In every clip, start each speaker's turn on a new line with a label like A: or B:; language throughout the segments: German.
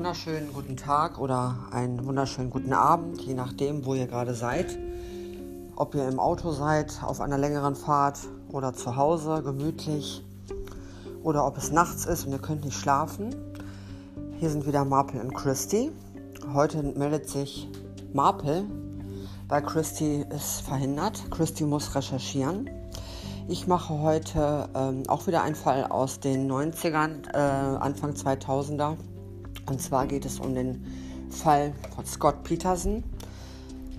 A: wunderschönen guten Tag oder einen wunderschönen guten Abend, je nachdem, wo ihr gerade seid. Ob ihr im Auto seid, auf einer längeren Fahrt oder zu Hause, gemütlich. Oder ob es nachts ist und ihr könnt nicht schlafen. Hier sind wieder Marple und Christy. Heute meldet sich Marple, weil Christy ist verhindert. Christy muss recherchieren. Ich mache heute ähm, auch wieder einen Fall aus den 90ern, äh, Anfang 2000er. Und zwar geht es um den Fall von Scott Peterson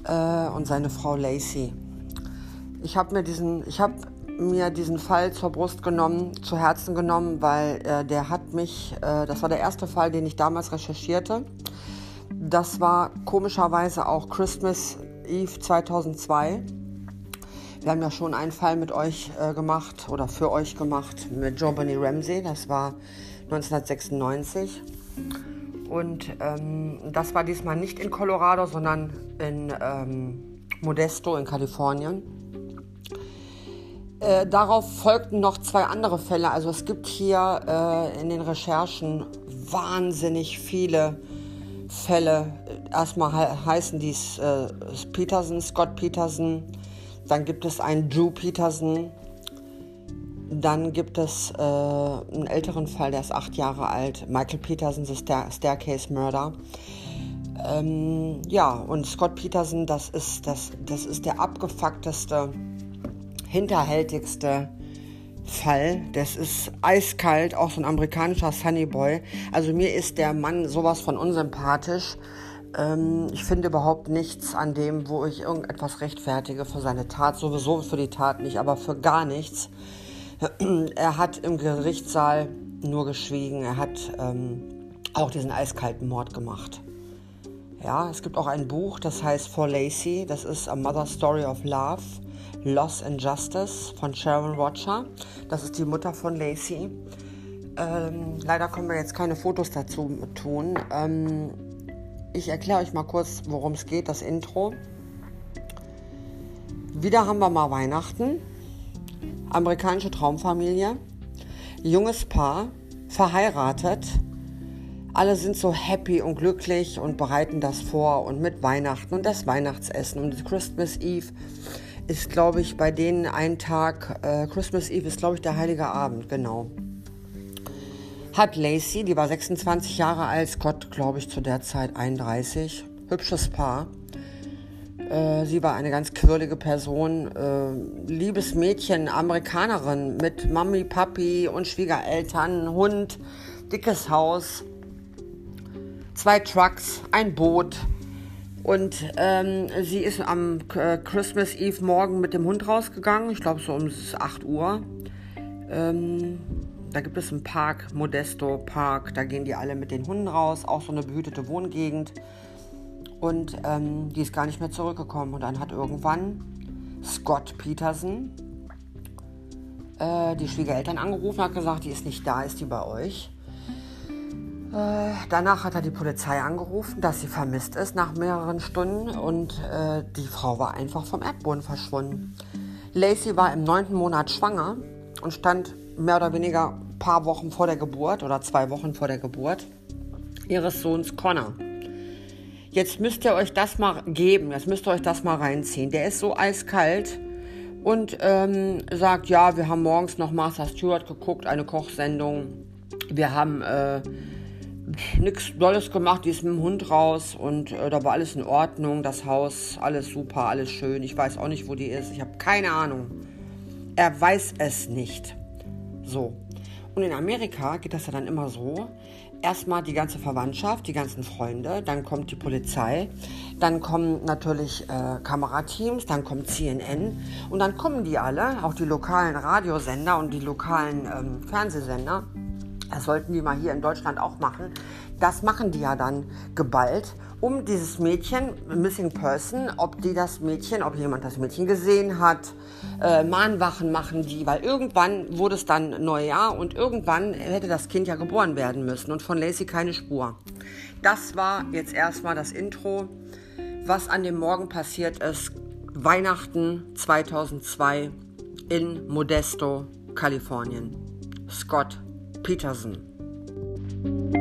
A: äh, und seine Frau Lacey. Ich habe mir diesen, mir diesen Fall zur Brust genommen, zu Herzen genommen, weil äh, der hat mich, äh, das war der erste Fall, den ich damals recherchierte. Das war komischerweise auch Christmas Eve 2002 wir haben ja schon einen Fall mit euch äh, gemacht oder für euch gemacht mit Giovanni Ramsey. Das war 1996. Und ähm, das war diesmal nicht in Colorado, sondern in ähm, Modesto in Kalifornien. Äh, darauf folgten noch zwei andere Fälle. Also es gibt hier äh, in den Recherchen wahnsinnig viele Fälle. Erstmal he heißen dies äh, Peterson, Scott Peterson, dann gibt es einen Drew Peterson. Dann gibt es äh, einen älteren Fall, der ist acht Jahre alt. Michael Peterson, The Stair Staircase Murder. Ähm, ja, und Scott Peterson, das ist, das, das ist der abgefuckteste, hinterhältigste Fall. Das ist eiskalt, auch so ein amerikanischer Sunnyboy. Also mir ist der Mann sowas von unsympathisch. Ähm, ich finde überhaupt nichts an dem, wo ich irgendetwas rechtfertige für seine Tat. Sowieso für die Tat nicht, aber für gar nichts. Er hat im Gerichtssaal nur geschwiegen. Er hat ähm, auch diesen eiskalten Mord gemacht. Ja, es gibt auch ein Buch, das heißt For Lacey. Das ist A Mother Story of Love, Loss and Justice von Sharon Roger. Das ist die Mutter von Lacey. Ähm, leider können wir jetzt keine Fotos dazu tun. Ähm, ich erkläre euch mal kurz, worum es geht, das Intro. Wieder haben wir mal Weihnachten. Amerikanische Traumfamilie. Junges Paar, verheiratet. Alle sind so happy und glücklich und bereiten das vor und mit Weihnachten und das Weihnachtsessen und Christmas Eve ist, glaube ich, bei denen ein Tag. Äh, Christmas Eve ist, glaube ich, der heilige Abend, genau hat Lacey, die war 26 Jahre alt, Scott, glaube ich, zu der Zeit 31. Hübsches Paar. Äh, sie war eine ganz quirlige Person, äh, liebes Mädchen, Amerikanerin mit Mami, Papi und Schwiegereltern, Hund, dickes Haus, zwei Trucks, ein Boot. Und ähm, sie ist am äh, Christmas Eve morgen mit dem Hund rausgegangen, ich glaube so um 8 Uhr. Ähm, da gibt es einen Park, Modesto Park, da gehen die alle mit den Hunden raus, auch so eine behütete Wohngegend. Und ähm, die ist gar nicht mehr zurückgekommen. Und dann hat irgendwann Scott Peterson äh, die Schwiegereltern angerufen, hat gesagt, die ist nicht da, ist die bei euch. Äh, danach hat er die Polizei angerufen, dass sie vermisst ist nach mehreren Stunden und äh, die Frau war einfach vom Erdboden verschwunden. Lacey war im neunten Monat schwanger und stand mehr oder weniger ein paar Wochen vor der Geburt oder zwei Wochen vor der Geburt ihres Sohns Connor. Jetzt müsst ihr euch das mal geben, jetzt müsst ihr euch das mal reinziehen. Der ist so eiskalt und ähm, sagt, ja, wir haben morgens noch Martha Stewart geguckt, eine Kochsendung. Wir haben äh, nichts Dolles gemacht, die ist mit dem Hund raus und äh, da war alles in Ordnung, das Haus, alles super, alles schön. Ich weiß auch nicht, wo die ist, ich habe keine Ahnung. Er weiß es nicht. So. Und in Amerika geht das ja dann immer so. Erstmal die ganze Verwandtschaft, die ganzen Freunde, dann kommt die Polizei, dann kommen natürlich äh, Kamerateams, dann kommt CNN und dann kommen die alle, auch die lokalen Radiosender und die lokalen ähm, Fernsehsender. Das sollten die mal hier in Deutschland auch machen. Das machen die ja dann geballt um dieses Mädchen, Missing Person, ob die das Mädchen, ob jemand das Mädchen gesehen hat, äh, Mahnwachen machen die, weil irgendwann wurde es dann Neujahr und irgendwann hätte das Kind ja geboren werden müssen und von Lacey keine Spur. Das war jetzt erstmal das Intro, was an dem Morgen passiert ist. Weihnachten 2002 in Modesto, Kalifornien. Scott Peterson.